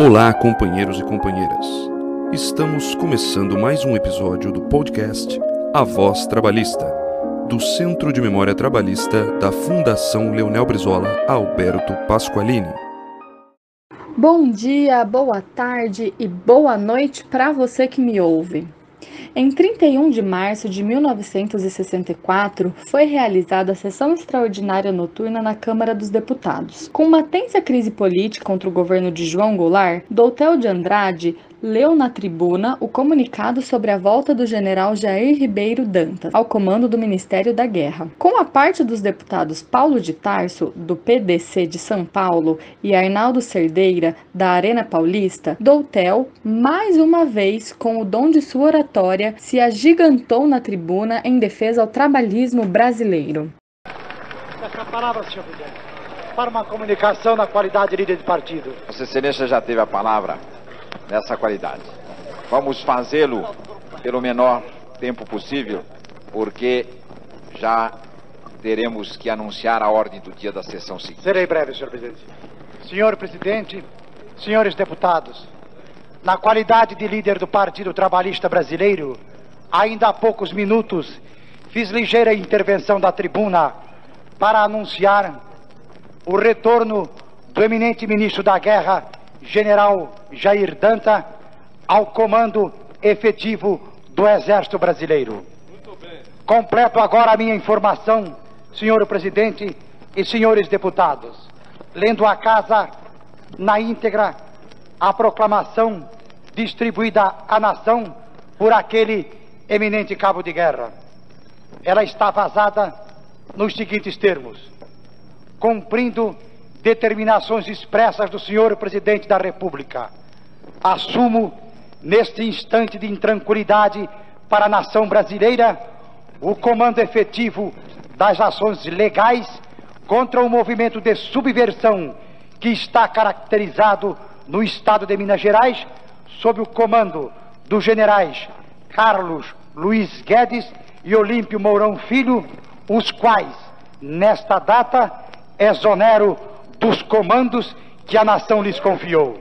Olá, companheiros e companheiras. Estamos começando mais um episódio do podcast A Voz Trabalhista, do Centro de Memória Trabalhista da Fundação Leonel Brizola Alberto Pasqualini. Bom dia, boa tarde e boa noite para você que me ouve. Em 31 de março de 1964, foi realizada a sessão extraordinária noturna na Câmara dos Deputados. Com uma tensa crise política contra o governo de João Goulart, Doutel de Andrade leu na tribuna o comunicado sobre a volta do general Jair Ribeiro Dantas ao comando do Ministério da Guerra. Com a parte dos deputados Paulo de Tarso, do PDC de São Paulo, e Arnaldo Cerdeira, da Arena Paulista, Doutel, mais uma vez, com o dom de sua oratória, se agigantou na tribuna em defesa ao trabalhismo brasileiro. Essa palavra, senhor presidente, para uma comunicação na qualidade de líder de partido. Vossa Excelência já teve a palavra nessa qualidade. Vamos fazê-lo pelo menor tempo possível, porque já teremos que anunciar a ordem do dia da sessão seguinte. Serei breve, senhor presidente. Senhor presidente, senhores deputados, na qualidade de líder do Partido Trabalhista Brasileiro, ainda há poucos minutos fiz ligeira intervenção da tribuna para anunciar o retorno do eminente ministro da Guerra, general Jair Danta, ao comando efetivo do Exército Brasileiro. Completo agora a minha informação, senhor presidente e senhores deputados, lendo a casa na íntegra a proclamação distribuída à nação por aquele eminente cabo de guerra. Ela está vazada nos seguintes termos: cumprindo determinações expressas do senhor presidente da República, assumo neste instante de intranquilidade para a nação brasileira o comando efetivo das ações legais contra o movimento de subversão que está caracterizado no estado de Minas Gerais sob o comando dos generais Carlos Luiz Guedes e Olímpio Mourão Filho, os quais, nesta data, exonero dos comandos que a nação lhes confiou.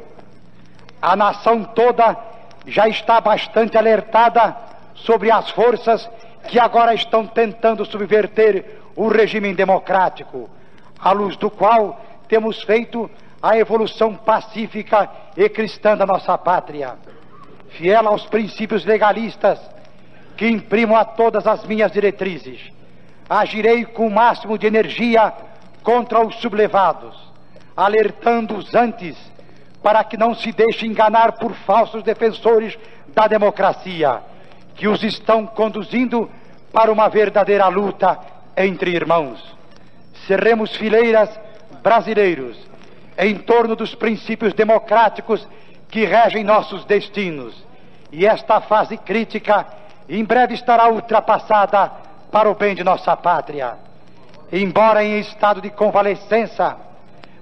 A nação toda já está bastante alertada sobre as forças que agora estão tentando subverter o regime democrático, à luz do qual temos feito a evolução pacífica e cristã da nossa pátria. Fiel aos princípios legalistas que imprimo a todas as minhas diretrizes, agirei com o máximo de energia contra os sublevados, alertando-os antes para que não se deixe enganar por falsos defensores da democracia, que os estão conduzindo para uma verdadeira luta entre irmãos. Cerremos fileiras brasileiros em torno dos princípios democráticos que regem nossos destinos. E esta fase crítica em breve estará ultrapassada para o bem de nossa pátria. Embora em estado de convalescença,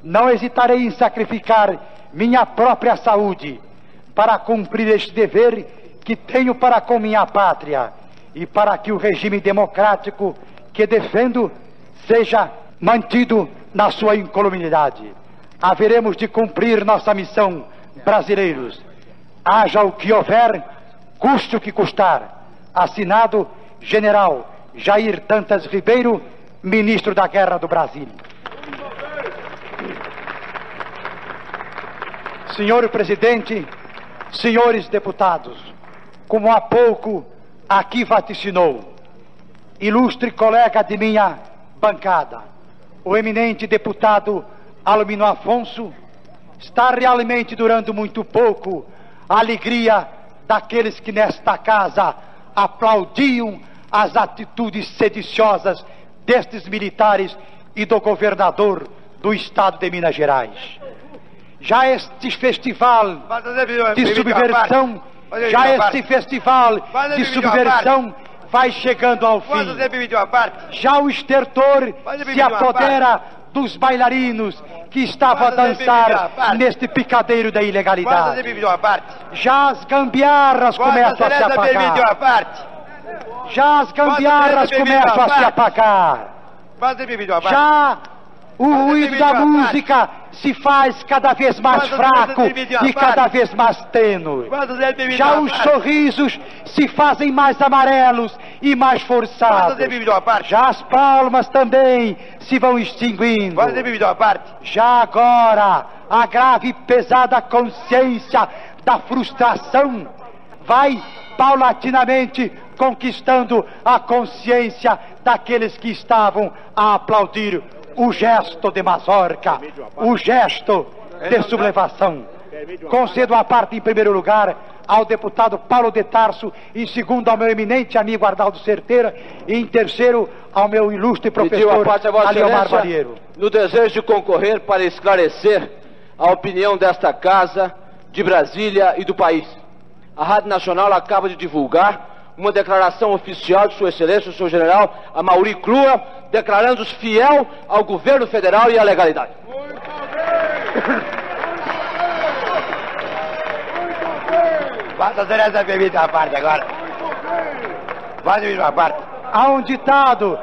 não hesitarei em sacrificar minha própria saúde para cumprir este dever que tenho para com minha pátria e para que o regime democrático que defendo seja mantido na sua incolumidade. Haveremos de cumprir nossa missão, brasileiros. Haja o que houver, custe o que custar. Assinado General Jair Dantas Ribeiro, Ministro da Guerra do Brasil. Senhor Presidente, senhores deputados, como há pouco aqui vaticinou, ilustre colega de minha bancada, o eminente deputado Almino Afonso, está realmente durando muito pouco a alegria daqueles que nesta casa aplaudiam as atitudes sediciosas destes militares e do governador do estado de Minas Gerais. Já este festival de subversão, já este festival de subversão vai chegando ao fim. Já o estertor se apodera dos bailarinos que estavam a dançar neste picadeiro da ilegalidade. Já as gambiarras começam a se apagar. Já as gambiarras começam a se apagar. Já o ruído da música se faz cada vez mais fraco e cada vez mais tênue. Já os sorrisos se fazem mais amarelos e mais forçados. Já as palmas também se vão extinguindo. Já agora, a grave e pesada consciência da frustração vai paulatinamente conquistando a consciência daqueles que estavam a aplaudir o gesto de mazorca, o gesto de sublevação. Concedo a parte em primeiro lugar ao deputado Paulo de Tarso, em segundo ao meu eminente amigo Arnaldo Certeira e em terceiro ao meu ilustre professor Aliomar Barreiro. no desejo de concorrer para esclarecer a opinião desta casa, de Brasília e do país. A Rádio Nacional acaba de divulgar uma declaração oficial de Sua Excelência, o senhor general Amauri Crua, declarando-se fiel ao governo federal e à legalidade. Vossa Excelência permite uma parte agora. Permite uma parte. Há um ditado,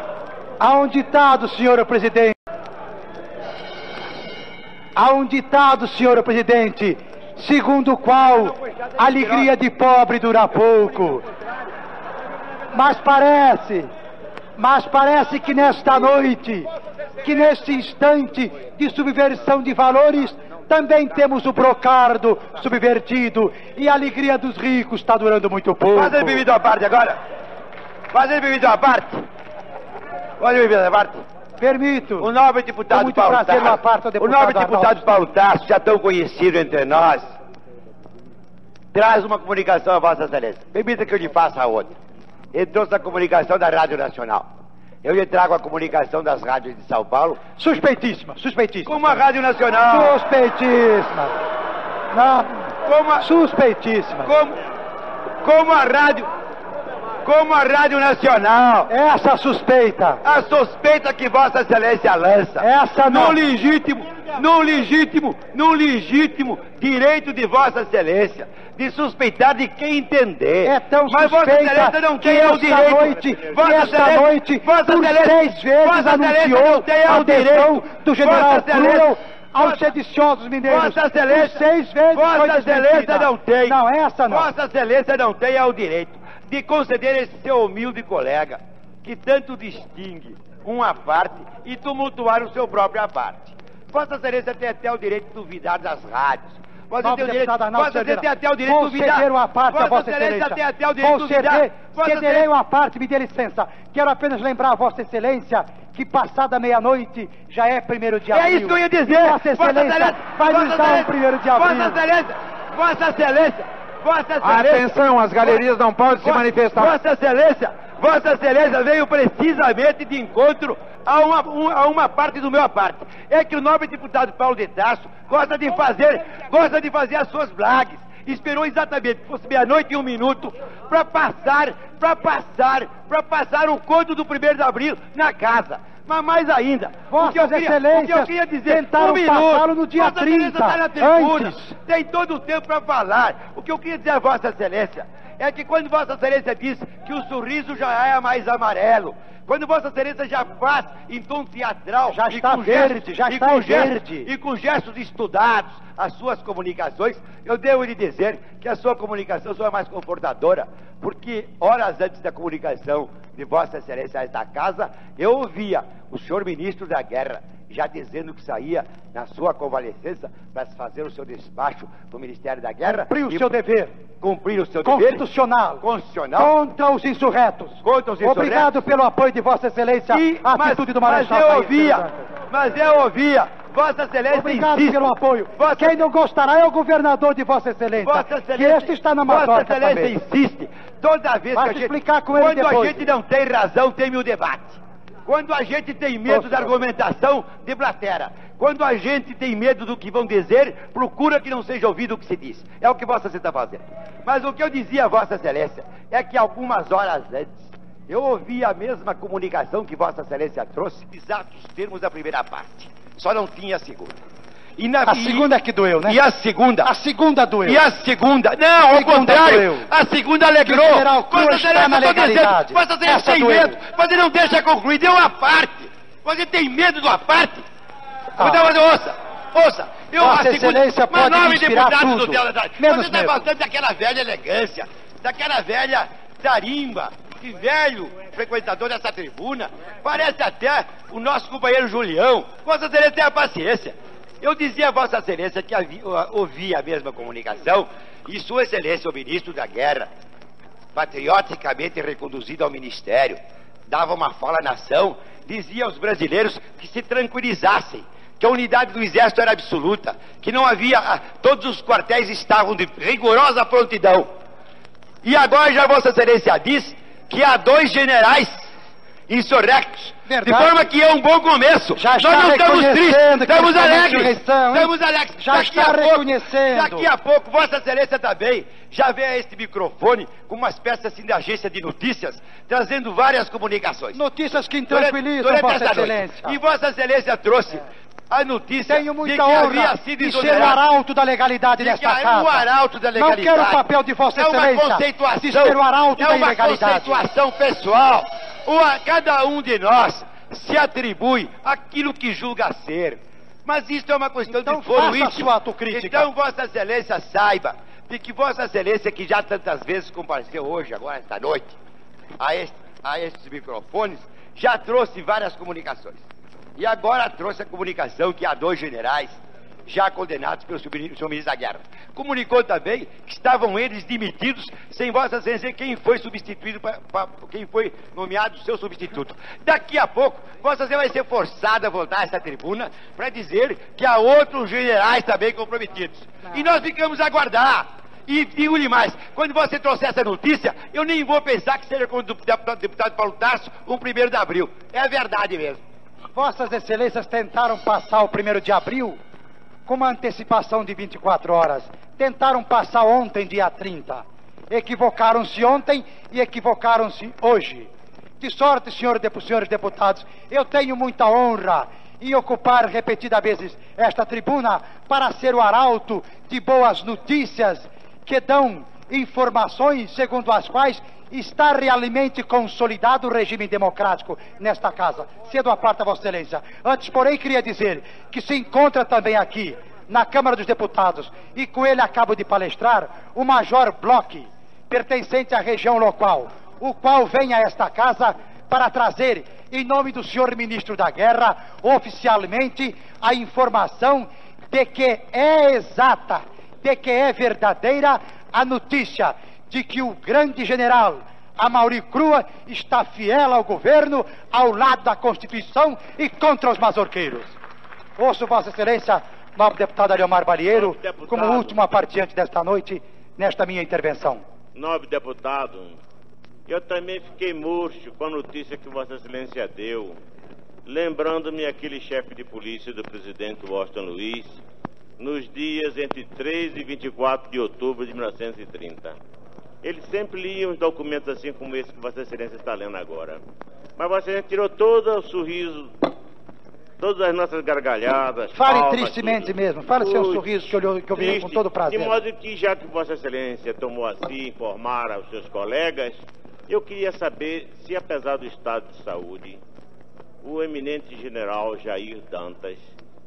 há um ditado, senhor presidente. Há um ditado, senhor presidente, segundo o qual a alegria de pobre dura pouco. Mas parece, mas parece que nesta noite, que neste instante de subversão de valores, também temos o brocardo subvertido e a alegria dos ricos está durando muito pouco. Excelência permite uma parte agora. Excelência permite uma parte. Excelência permite uma parte. Permito. O nobre deputado muito Paulo prazer, Tarso, uma parte o deputado nobre deputado Arnaldo. Paulo Tarso, já tão conhecido entre nós, traz uma comunicação a Vossa Excelência. Permita que eu lhe faça a outra. Ele trouxe a comunicação da Rádio Nacional. Eu lhe trago a comunicação das rádios de São Paulo. Suspeitíssima, suspeitíssima. Como a Rádio Nacional. Suspeitíssima. Não. Como a, Suspeitíssima. como, como a Rádio. Como a Rádio Nacional. Essa suspeita. A suspeita que Vossa Excelência lança. Essa não. no legítimo, no legítimo, no legítimo direito de Vossa Excelência de suspeitar de quem entender. É tão Mas Vossa Excelência não tem o direito. noite, Vossa Excelência- noite, Vossa Excelência- seis vezes Vossa Excelência não tem o direito. do general Cruel aos sediciosos mineiros. Vossa Excelência, seis vezes Vossa. Excelência não tem. Não, essa não. Vossa Excelência não tem é o direito de conceder esse seu humilde colega, que tanto distingue uma parte e tumultuar o seu próprio parte. Vossa Excelência tem até o direito de duvidar das rádios. Vossa o Vossa Excelência tem até o direito de duvidar. conceder uma parte a Vossa Vossa Excelência Excelência. tem até o direito de duvidar. Vossa cederei Excelência- uma parte, me dê licença. Quero apenas lembrar a Vossa Excelência que passada meia-noite já é primeiro de É abril. isso que eu ia dizer. E Vossa Excelência vai Vossa nos dar um Excelência- primeiro de abril. Vossa Excelência, Vossa Excelência, Vossa Excelência. Atenção, as galerias não podem se Vossa- manifestar. Vossa Excelência, Vossa Excelência veio precisamente de encontro a uma, um- a uma parte do meu parte. É que o nobre deputado Paulo de Tarso gosta de fazer, gosta de fazer as suas blagues. Esperou exatamente que fosse meia-noite e um minuto para passar, para passar, para passar o conto do primeiro de abril na casa. Mas mais ainda, o que eu queria, o que eu queria dizer, um minuto, passá-lo no dia Vossa Excelência 30, está na tribuna, antes. tem todo o tempo para falar. O que eu queria dizer a Vossa Excelência é que quando Vossa Excelência diz que o sorriso já é mais amarelo, quando Vossa Excelência já faz em tom teatral, Já está com verde, gestos- já e está com em gestos- verde. e com gestos estudados as suas comunicações, eu devo lhe dizer que a sua comunicação só é mais confortadora, porque horas antes da comunicação de Vossa Excelência a esta casa, eu ouvia o senhor ministro da Guerra já dizendo que saía na sua convalescença para fazer o seu despacho no Ministério da Guerra. Cumprir o seu dever. Cumprir o seu dever. Constitucional. Constitucional. Contra os insurretos. Contra os insurretos. Obrigado pelo apoio de Vossa Excelência E- à mas, atitude do mas Marechal eu Caí, ouvia, mas eu ouvia, Vossa Excelência Obrigado insiste. pelo apoio. Vossa, Quem não gostará é o governador de Vossa Excelência. Vossa que Excelência, este está na Vossa Excelência também. insiste. Toda vez Vai que a gente, explicar com ele quando a depois. gente não tem razão, tem o debate. Quando a gente tem medo da argumentação, deblatera. Quando a gente tem medo do que vão dizer, procura que não seja ouvido o que se diz. É o que Vossa Excelência está fazendo. Mas o que eu dizia a Vossa Excelência é que algumas horas antes, eu ouvi a mesma comunicação que Vossa Excelência trouxe, exatos termos da primeira parte. Só não tinha a segunda. E na, A segunda é que doeu, né? E a segunda? A segunda doeu. E a segunda? Não, ao segunda contrário. doeu. A segunda alegrou. General Cruz Vossa está na dizendo, legalidade. Vossa Excelência Essa tem doeu. medo. Você não deixa concluir. Deu uma parte. Você tem medo de uma parte? Ah. Então, ouça. Ouça, eu Vossa asseguro- Excelência mas pode nove deputados tudo, do Teatro- menos Você está medo. falando daquela velha elegância, daquela velha tarimba, que velho frequentador dessa tribuna. Parece até o nosso companheiro Julião. Vossa Excelência tenha paciência. Eu dizia a Vossa Excelência que havia, ouvia a mesma comunicação e Sua Excelência, o ministro da Guerra, patrioticamente reconduzido ao ministério, dava uma fala à nação, dizia aos brasileiros que se tranquilizassem, que a unidade do exército era absoluta, que não havia, ah, todos os quartéis estavam de rigorosa prontidão. E agora já Vossa Excelência diz que há dois generais insurrectos. Verdade. De forma que é um bom começo. Já Nós não estamos tristes, estamos alegres. Estamos alegres. Já Daqui está a pouco- reconhecendo. Daqui a pouco, Vossa Excelência também já vê a este microfone com umas peças assim da agência de notícias, trazendo várias comunicações. Notícias que Durante- tranquilizam, durante Vossa essa noite. Excelência. E Vossa Excelência trouxe a notícia Tenho de muita que honra havia sido de ser o arauto da legalidade De nesta casa. é o arauto da legalidade. Não quero o papel de Vossa é uma Excelência conceituação. de ser o arauto é da uma ilegalidade. conceituação pessoal. O a- cada um de nós se atribui aquilo que julga ser. Mas isso é uma questão Então de foro íntimo. sua autocrítica. Então, Vossa Excelência saiba de que Vossa Excelência, que já tantas vezes compareceu hoje, agora esta noite, a, este, a estes microfones, já trouxe várias comunicações. E agora trouxe a comunicação que há dois generais já condenados pelo senhor ministro da Guerra. Comunicou também que estavam eles demitidos sem Vossa Excelência quem foi substituído, pa- pa- quem foi nomeado seu substituto. Daqui a pouco, Vossa Excelência vai ser forçada a voltar a essa tribuna para dizer que há outros generais também comprometidos. E nós ficamos a aguardar. E digo-lhe mais, quando você trouxer essa notícia, eu nem vou pensar que seja com o deputado, deputado Paulo Tarso um primeiro de abril. É verdade mesmo. Vossas Excelências tentaram passar o primeiro de abril com uma antecipação de 24 horas. Tentaram passar ontem, dia 30. Equivocaram-se ontem e equivocaram-se hoje. De sorte, senhores deputados, eu tenho muita honra em ocupar repetidas vezes esta tribuna para ser o arauto de boas notícias que dão informações segundo as quais está realmente consolidado o regime democrático nesta casa. Cedo a parte, Vossa Excelência. Antes, porém, queria dizer que se encontra também aqui, na Câmara dos Deputados, e com ele acabo de palestrar, o Major Bloch, pertencente à região local, o qual vem a esta casa para trazer, em nome do senhor ministro da Guerra, oficialmente, a informação de que é exata, de que é verdadeira a notícia de que o grande general Amauri Crua está fiel ao governo, ao lado da Constituição e contra os mazorqueiros. Ouço Vossa Excelência, nobre deputado Ariomar Balieiro, deputado. como último apartiante desta noite, nesta minha intervenção. Nobre deputado, eu também fiquei murcho com a notícia que Vossa Excelência deu, lembrando-me aquele chefe de polícia do presidente Washington Luiz, nos dias entre 13 e 24 de outubro de 1930. Ele sempre lia uns documentos assim como esse que Vossa Excelência está lendo agora. Mas Vossa Excelência tirou todo o sorriso, todas as nossas gargalhadas. Fale palmas, tristemente tudo. mesmo, fale Ui, sorriso que eu, que eu vi com todo prazer. De modo que, já que Vossa Excelência tomou assim informar aos seus colegas, eu queria saber se, apesar do estado de saúde, o eminente general Jair Dantas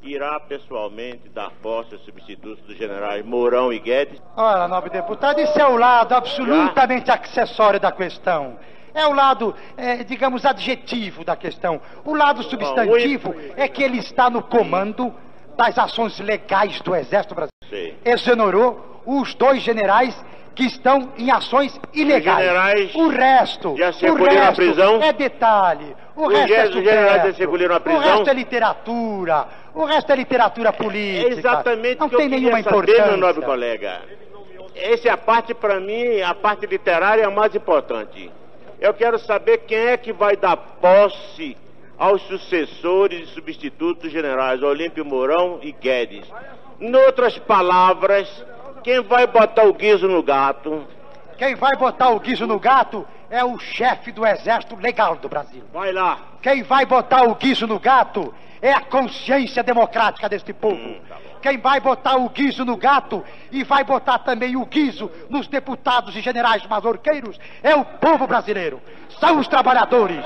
irá pessoalmente dar posse aos substitutos dos generais Mourão e Guedes. Ora, nobre deputado, isso é o lado absolutamente acessório da questão. É o lado, eh, digamos, adjetivo da questão. O lado substantivo Bom, o- é que ele está no comando das ações legais do Exército Brasileiro. Sei. Exonerou os dois generais que estão em ações ilegais. generais o resto, já se o resto prisão? é detalhe. O resto é já superfluo. se recolheram à O resto é literatura. O resto é literatura política. É exatamente Não tem nenhuma saber, importância. meu nobre colega. Essa é a parte, para mim, a parte literária é a mais importante. Eu quero saber quem é que vai dar posse aos sucessores e substitutos generais Olímpio Mourão e Guedes. Em outras palavras, quem vai botar o guiso no gato? Quem vai botar o guiso no gato é o chefe do exército legal do Brasil. Vai lá. Quem vai botar o guiso no gato é a consciência democrática deste povo. Hum, tá Quem vai botar o guiso no gato e vai botar também o guiso nos deputados e generais mazorqueiros é o povo brasileiro. São os trabalhadores.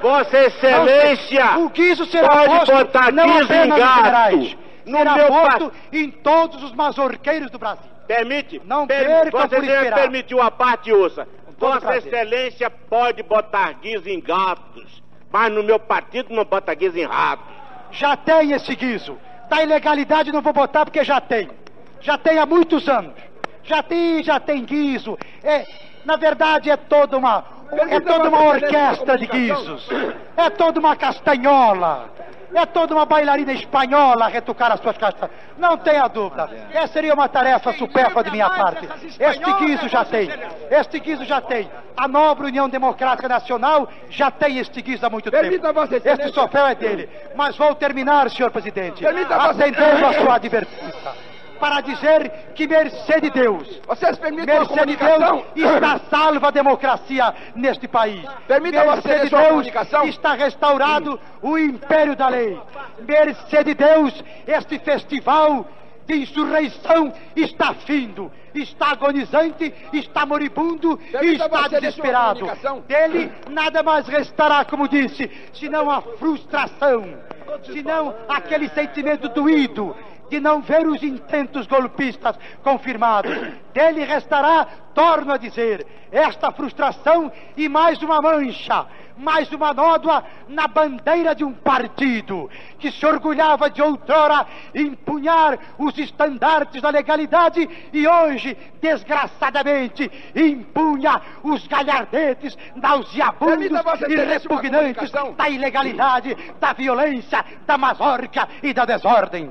Vossa Excelência o guiso será pode posto botar não guiso em gato. generais, No será meu posto em todos os mazorqueiros do Brasil. Permite? Não Per- percam Vossa Excelência permitiu a parte ouça. Vossa prazer. Excelência pode botar guiso em gatos, mas no meu partido não bota guiso em ratos. Já tem esse guiso. Da ilegalidade não vou botar porque já tem. Já tem há muitos anos. Já tem, já tem guiso. É, na verdade é toda uma é toda uma orquestra de guizos. É toda uma castanhola. É toda uma bailarina espanhola a retocar as suas castanhas. Não tenha dúvida. Essa seria uma tarefa supérflua de minha parte. Este guiso já tem. Este guiso já tem. A nobre União Democrática Nacional já tem este guizo há muito tempo. Este troféu é dele. Mas vou terminar, senhor presidente, atendendo a sua advertência. Para dizer que, mercê de Deus, Vocês permitem mercê de? Deus, está salva a democracia neste país. Permita, mercê de Deus, está restaurado o império da lei. Mercê de Deus, este festival de insurreição está findo, está agonizante, está moribundo e está desesperado. Dele nada mais restará, como disse, senão a frustração, senão aquele sentimento doído de não ver os intentos golpistas confirmados. Dele restará, torno a dizer, esta frustração e mais uma mancha, mais uma nódoa na bandeira de um partido que se orgulhava de outrora empunhar os estandartes da legalidade e hoje, desgraçadamente, empunha os galhardetes nauseabundos e repugnantes da ilegalidade, da violência, da mazorca e da desordem.